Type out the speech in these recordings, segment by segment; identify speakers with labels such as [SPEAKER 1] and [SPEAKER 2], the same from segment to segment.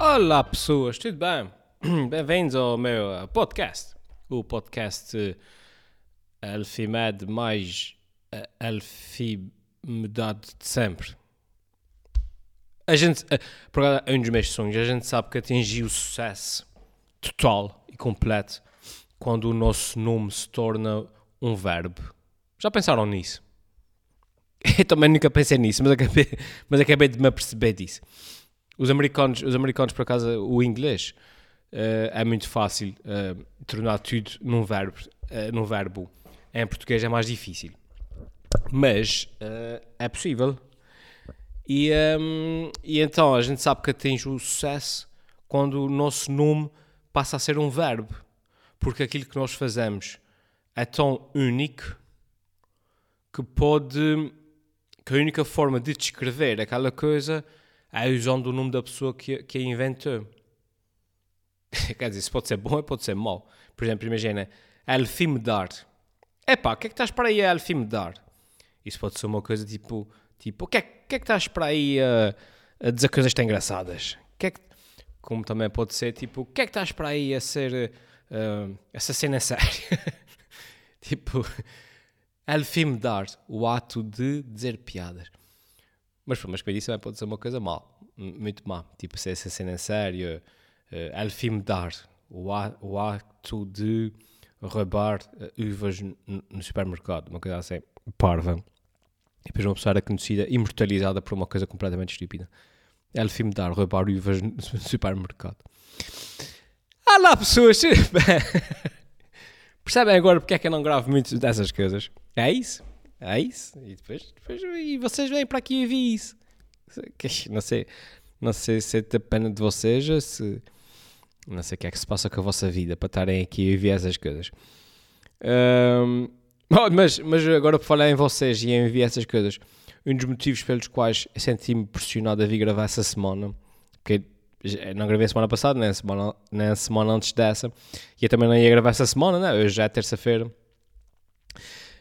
[SPEAKER 1] Olá pessoas, tudo bem? Bem-vindos ao meu eh, podcast, o podcast uh, Alfimed mais uh, Alfimedade de sempre. A gente, por causa é um dos meus sonhos, a gente sabe que atingiu o sucesso total e completo quando o nosso nome se torna um verbo. Já pensaram nisso? Eu também nunca pensei nisso, mas acabei, mas acabei de me aperceber disso. Os americanos, os americanos por acaso, o inglês uh, é muito fácil uh, tornar tudo num verbo, uh, num verbo. Em português é mais difícil. Mas é possível. E, um, e então a gente sabe que atinge o sucesso quando o nosso nome passa a ser um verbo. Porque aquilo que nós fazemos é tão único que pode. que a única forma de descrever aquela coisa é usando o nome da pessoa que, que a inventou. Quer dizer, isso pode ser bom ou pode ser mau. Por exemplo, imagina, Elfimedar. Epá, o que é que estás para aí a Elfimedar? Isso pode ser uma coisa tipo, tipo o que é, que, é que estás para aí a, a dizer coisas tão engraçadas? Que é que, como também pode ser tipo, o que é que estás para aí a ser uh, essa cena séria? tipo, Elfimedar, o ato de dizer piadas. Mas, mas para isso também pode ser uma coisa mal, muito má. Tipo, se essa cena é séria, uh, Elfimedar, o, o ato de roubar uh, uvas no, supermercado, uma coisa assim, parva. E depois uma pessoa era conhecida, imortalizada por uma coisa completamente estúpida. Elfimedar, roubar uvas no supermercado. Olá pessoas! Percebem agora porque é que eu não gravo muito dessas coisas? É isso? É isso. E depois, depois e vocês vêm para aqui e vi isso. Não sei, não sei se é da pena de vocês ou se. Não sei o que é que se passa com a vossa vida para estarem aqui e ver essas coisas. Um, mas, mas agora por falar em vocês e em enviar essas coisas, um dos motivos pelos quais senti-me pressionado a vir gravar essa semana, porque não gravei a semana passada, nem a semana, nem a semana antes dessa, e eu também não ia gravar essa semana, né? hoje já é terça-feira.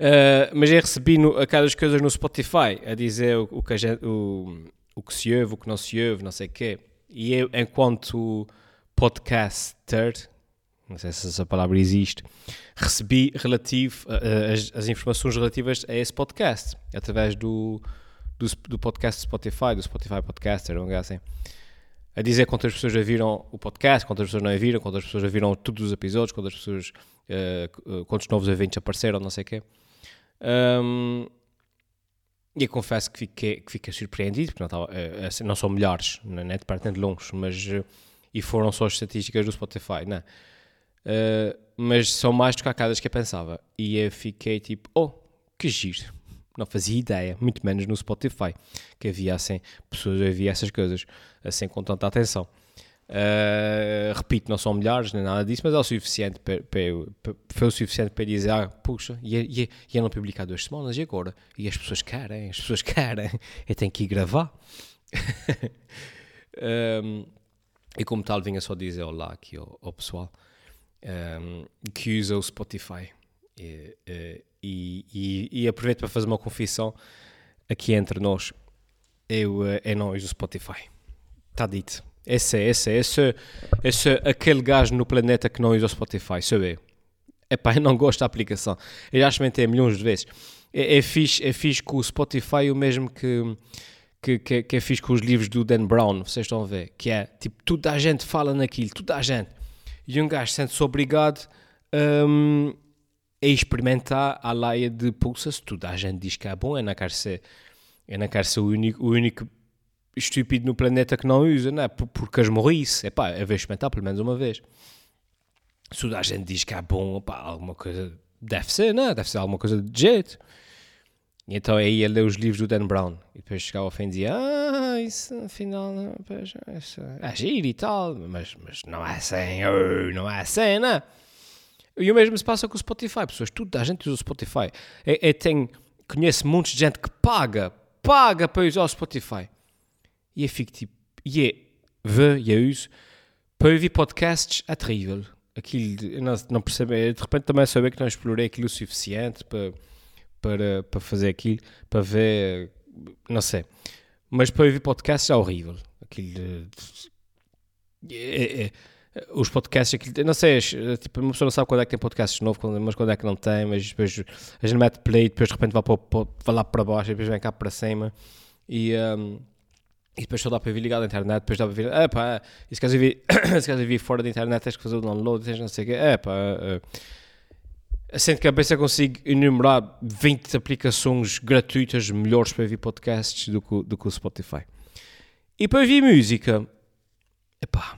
[SPEAKER 1] Uh, mas eu recebi no, aquelas coisas no Spotify a dizer o, o, que gente, o, o, que se ouve, o que não se ouve, não sei o quê. E eu, enquanto podcaster, não sei se essa palavra existe, recebi relativo, uh, as, as, informações relativas a esse podcast, através do, do, do podcast Spotify, do Spotify Podcaster, um assim. A dizer quantas pessoas já viram o podcast, quantas pessoas não a viram, quantas pessoas já viram todos os episódios, quantas pessoas, uh, quantos novos eventos apareceram, não sei o quê. Um, e confesso que fiquei, que fiquei surpreendido, porque não, estava, não são melhores, não é de parte de longe, mas, e foram só as estatísticas do Spotify, não uh, mas são mais descacadas que eu pensava. E eu fiquei tipo, oh, que giro. Não fazia ideia, muito menos no Spotify, que havia assim, pessoas havia essas coisas, assim com tanta atenção. Uh, repito, não são melhores nem nada disso, mas é o suficiente para, para, foi o suficiente para dizer: ah, puxa, ia, ia, ia não publicar duas semanas e agora? E as pessoas querem, as pessoas querem, eu tenho que ir gravar. um, e como tal, vinha só dizer olá aqui ao, ao pessoal um, que usa o Spotify. E, e, e, e, aproveito para fazer uma confissão aqui entre nós. Eu, eh, eu não uso o Spotify. Está dito esse é, esse é, esse, esse é aquele gajo no planeta que não usa o Spotify, sou eu. Epá, eu não gosto da aplicação. Eu já experimentei milhões de vezes. É, é, fixe, é fixe com o Spotify o mesmo que, que, que, que é fixe com os livros do Dan Brown, vocês estão a ver, que é, tipo, toda a gente fala naquilo, toda a gente. E um gajo sente-se obrigado um, a experimentar a laia de pulsas, toda a gente diz que é bom, quero ser, eu não quero ser o único, o único estúpido no planeta que não usa, não é? Porque as morrice, é pá, é ver experimentar pelo menos uma vez. Se a gente diz que é bom, pá, alguma coisa deve ser, não é? Deve ser alguma coisa de jeito. E então aí ele lê os livros do Dan Brown e depois chegava ao fim e dizia: Ah, isso afinal pois, isso é giro e tal, mas, mas não é assim, não é assim, não é? E o mesmo se passa com o Spotify, pessoas, tudo a gente usa o Spotify. Eu, eu tenho, conheço gente que paga, paga para usar o Spotify e eu fico tipo, e é, vê, é isso, para ouvir podcasts é terrível. Aquilo, não, não percebe, de repente também saber que não explorei aquilo o suficiente para, para, para fazer aquilo, para ver, não sei. Mas para ouvir podcasts é horrível. Aquilo, é, é, os podcasts, aquilo, não sei, tipo, uma pessoa não sabe quando é que tem podcasts novo, mas quando é que não tem, mas depois a gente mete play, depois de repente vai, para, vai lá para baixo, depois vem cá para cima e, um, e depois só dá para vir ligado à internet, depois dá para vir, é pá, e se queres vir, se queres vir fora da internet tens que fazer o download, tens não sei o quê, pá, uh, assim de cabeça consigo enumerar 20 aplicações gratuitas melhores para vir podcasts do que, do que o Spotify. E para ouvir música, epá,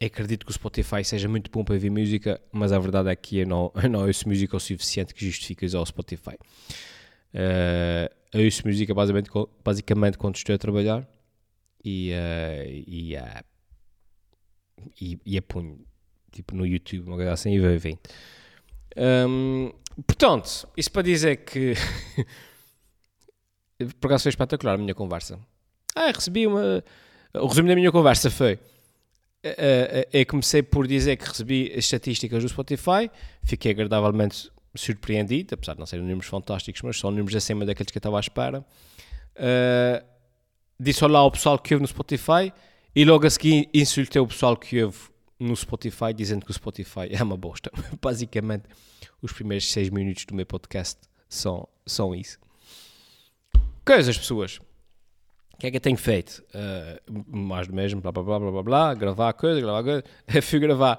[SPEAKER 1] acredito que o Spotify seja muito bom para ouvir música, mas a verdade é que eu não, eu não ouço música o suficiente que justifique usar o Spotify. Uh, eu ouço música basicamente, basicamente quando estou a trabalhar e, uh, e, uh, e, e a ponho tipo, no YouTube, uma coisa assim, e vem. Um, portanto, isso para dizer que por acaso foi espetacular a minha conversa. Ah, recebi uma. O resumo da minha conversa foi eu comecei por dizer que recebi as estatísticas do Spotify, fiquei agradavelmente surpreendido, apesar de não serem números fantásticos, mas são números acima daqueles que eu estava à espera. Uh, disse olá ao pessoal que ouve no Spotify e logo a seguir insultei o pessoal que ouve no Spotify dizendo que o Spotify é uma bosta. Basicamente, os primeiros 6 minutos do meu podcast são, são isso. Coisas, pessoas. O que é que eu tenho feito? Uh, mais do mesmo, blá blá blá blá blá, blá gravar coisa, gravar coisa. Eu fui gravar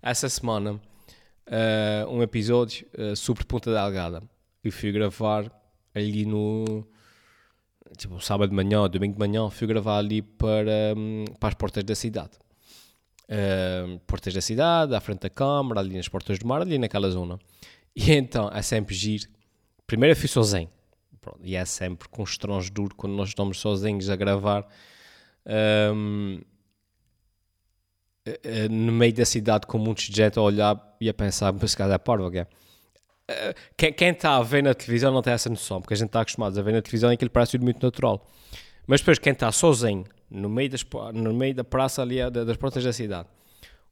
[SPEAKER 1] essa semana uh, um episódio uh, sobre Ponta Delgada. E fui gravar ali no. Tipo, sábado de manhã, domingo de manhã, fui gravar ali para, um, para as portas da cidade. Uh, portas da cidade, à frente da Câmara, ali nas portas do mar, ali naquela zona. E então é sempre giro. Primeiro eu fui sozinho Pronto, e é sempre duro quando nós estamos sozinhos a gravar um, eh, eh, no meio da cidade com muitos gente a olhar e a pensar, mas se calhar é parvo? Uh, quem, quem está a ver na televisão não tem essa noção, porque a gente está acostumado a ver na televisão e aquilo parece tudo muito natural. Mas depois quem está sozinho, no meio, das, no meio da praça ali, das portas da cidade,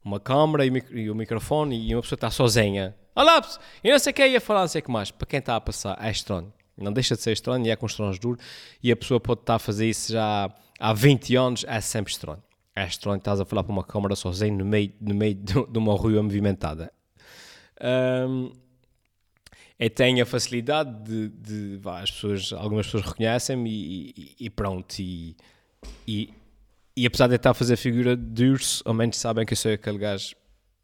[SPEAKER 1] uma câmera e, o microfone e uma pessoa está sozinha. Olá, e não sei quem ia falar, não sei o que mais. Para quem está a passar, é estranho. Não deixa de ser estranho e é duro. E a pessoa pode estar a fazer isso já há 20 anos, é sempre estranho. É estranho estás a falar para uma câmara sozinho no meio, no meio de uma rua movimentada. Um, eu tenho a facilidade de, de vá, as pessoas, algumas pessoas reconhecem-me e, e, pronto. E, e, e, apesar de eu estar a fazer figura de urso, ao menos sabem que eu sou aquele gajo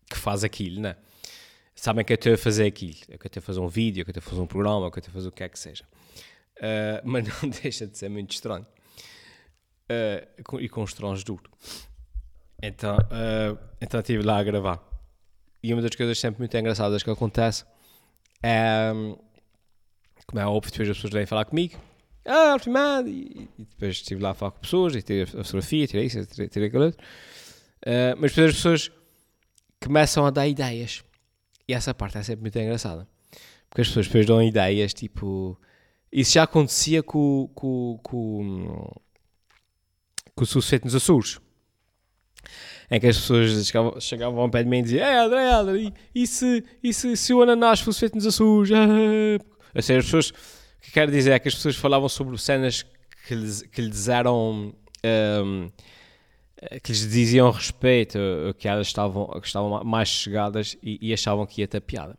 [SPEAKER 1] que faz aquilo, né? sabem que eu estou a fazer aquilo, é eu estou a fazer um vídeo, é eu estou a fazer um programa, é eu estou a fazer o que é que seja. Uh, mas não deixa de ser muito estranho. Uh, e trons duro. Então, uh, então estive lá a gravar. E uma das coisas sempre muito engraçadas que acontece é, como é óbvio, depois as pessoas vêm falar comigo, ah, Alfimado, e, e depois estive lá a falar com pessoas, e tirei a fotografia, tirei isso, tirei, tirei aquilo outro. Uh, mas depois as pessoas começam a dar ideias. E essa parte é sempre muito engraçada. Porque as pessoas depois dão ideias, tipo... Isso já acontecia com, com, com, com o sucesso nos Açores. Em que as pessoas chegavam, chegavam ao pé de mim e diziam Ei, André, André, e se, e se, se o ananás fosse feito nos Açores? Ou seja, as pessoas... O que quero dizer é que as pessoas falavam sobre cenas que lhes, que lhes eram... Um, eh, que lhes diziam respeito, que elas estavam, que estavam mais chegadas e, e achavam que ia ter piada.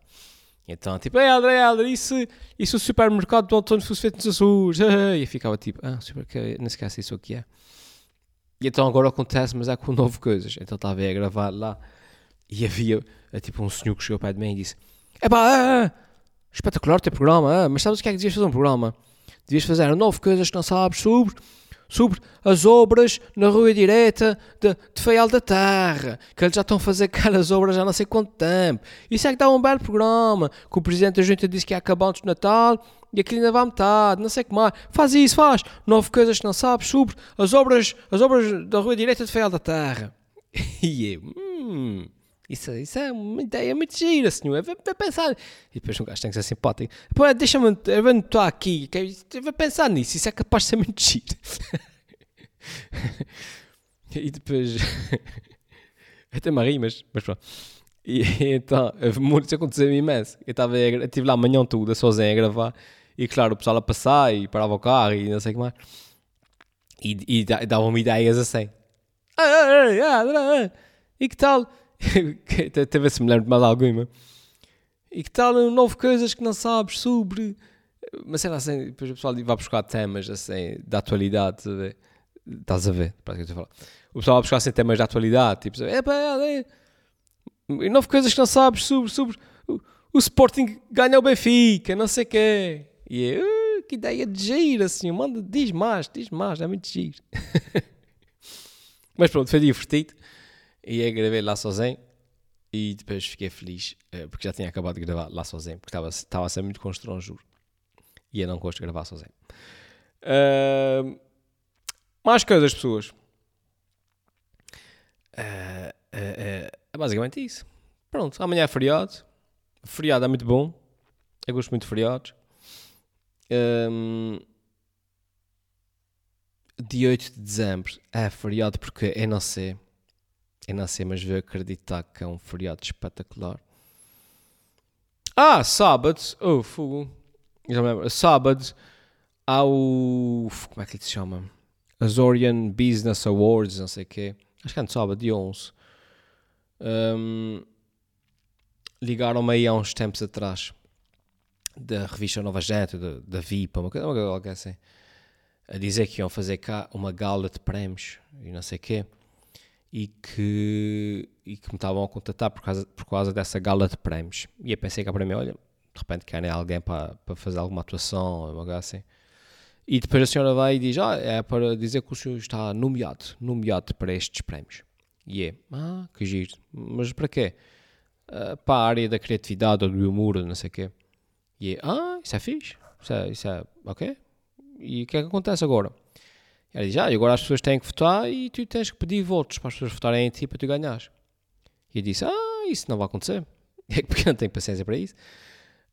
[SPEAKER 1] Então, tipo, ei, André, André, isso, isso o supermercado do outono fosse feito nos Açores? E ficava tipo, ah, super, não esquece isso aqui é. E então agora acontece, mas é com novo coisas. Então estava a gravar lá e havia, é, tipo, um senhor que chegou perto de mim e disse, é pá, é, espetacular o teu programa, mas sabes o que é que devias fazer um programa? Devias fazer nove coisas que não sabes sobre sobre as obras na rua direta de, de Feial da Terra, que eles já estão a fazer aquelas obras há não sei quanto tempo. Isso é que dá um belo programa, que o Presidente da Junta disse que ia acabar antes do Natal e aquilo ainda vai metade, não sei o que mais. Faz isso, faz. Nove coisas que não sabes sobre as obras, as obras da rua direta de Feial da Terra. E eu, hum... Isso, isso, é uma ideia muito gira, senhor. Vai, pensar. E depois um gajo tem que ser simpático. Deixa-me. Eu vou anotar aqui. Vai pensar nisso. Isso é capaz de ser muito giro. e depois. Até me ri, mas, mas pronto. E então, isso aconteceu imenso. Eu estava estive lá amanhã toda, sozinho a gravar. E claro, o pessoal a passar e parava o carro e não sei o que mais. E, e, e davam-me ideias assim. Ah, ah, ah, E que tal? Até ver se me lembro de mais alguma. E que tal nove coisas que não sabes sobre. Mas sei lá, assim, depois o pessoal vai buscar temas assim, da atualidade. Estás a ver? Para que eu estou a falar. O pessoal vai buscar assim, temas da atualidade. Tipo, é pá, é. E nove coisas que não sabes sobre. sobre o, o Sporting ganha o Benfica, não sei o quê. E é, uh, que ideia de giro, assim. Manda, diz mais, diz mais, é muito giro. Mas pronto, foi divertido. E aí gravei lá sozinho. E depois fiquei feliz, uh, porque já tinha acabado de gravar lá sozinho, porque estava, estava a ser muito constrangedor. E eu não gosto de gravar sozinho. Uh, mais coisas, pessoas. Uh, é basicamente isso. Pronto, amanhã é feriado. Feriado é muito bom. Eu gosto muito de feriados. Um, dia 8 de dezembro é feriado porque eu não sei. Eu não sei, mas vou acreditar que é um feriado espetacular. Ah, sábado. Oh, fogo. Já me lembro. Sábado há o. Como é que ele se chama? Azorian Business Awards, não sei o quê. Acho que é no sábado, dia 11. Um, Ligaram-me aí há uns tempos atrás da revista Nova Gente, da, VIP, uma coisa, uma coisa assim, a dizer que iam fazer cá uma gala de prémios e não sei o quê, e que, e que me estavam a contatar por causa, por causa dessa gala de prémios. E eu pensei cá para mim, olha, de repente querem alguém para, para fazer alguma atuação, uma coisa assim. E depois a senhora vai e diz, ah, é para dizer que o senhor está nomeado, nomeado para estes prémios. E é, ah, que giro, mas para quê? Uh, para a área da criatividade ou do humor, não sei o quê. E é, ah, isso é fixe, isso é, isso é ok. E o que é que acontece agora? Ela diz, ah, agora as pessoas têm que votar e tu tens que pedir votos para as pessoas votarem em ti para tu ganhares. E eu disse, ah, isso não vai acontecer. É porque eu não tenho paciência para isso.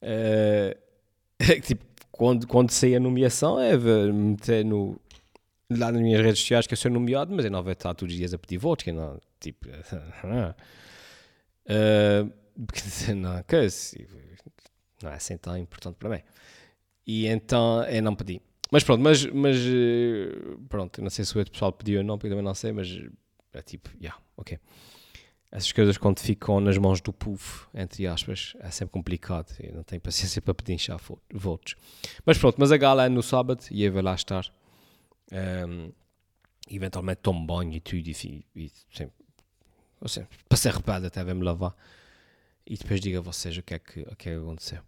[SPEAKER 1] Uh, tipo, quando, quando sair a nomeação é meter no, lá nas minhas redes sociais que eu sou nomeado, mas eu não vou estar todos os dias a pedir votos, que não, tipo, uh, não, que, não é assim tão importante para mim. E então eu não pedi. Mas pronto, mas, mas pronto, não sei se o outro pessoal pediu ou não, porque também não sei, mas é tipo, yeah, ok. Essas coisas quando ficam nas mãos do povo, entre aspas, é sempre complicado. Eu não tenho paciência para pedir inchar votos. Mas pronto, mas a gala é no sábado e eu vou lá estar. Um, eventualmente tomo banho e tudo e, e sempre, assim, para ser arrepado até vem-me lavar e depois digo a vocês o que é que, o que, é que aconteceu.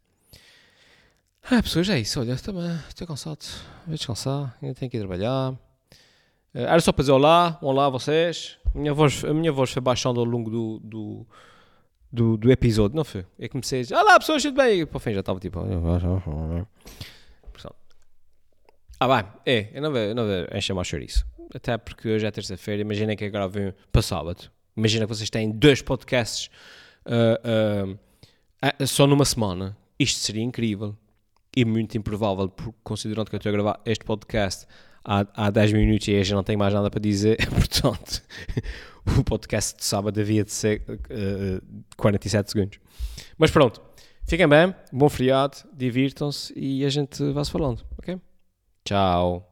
[SPEAKER 1] Ah, pessoas, é isso. Olha, também estou cansado. Vou descansar. Ainda tenho que ir trabalhar. Uh, era só para dizer olá. Olá a vocês. A minha voz, a minha voz foi baixando ao longo do, do, do, do episódio, não foi? Eu comecei a dizer olá pessoas, tudo bem? E para o fim já estava tipo. Ah, vai. É, eu não vou, não vou encher mais chouriço. Até porque hoje é terça-feira. Imaginem que agora vem para sábado. Imagina que vocês têm dois podcasts uh, uh, só numa semana. Isto seria incrível e muito improvável, considerando que eu estou a gravar este podcast há, há 10 minutos e já não tenho mais nada para dizer. Portanto, o podcast de sábado havia de ser uh, 47 segundos. Mas pronto, fiquem bem, bom feriado, divirtam-se e a gente vai-se falando, ok? Tchau.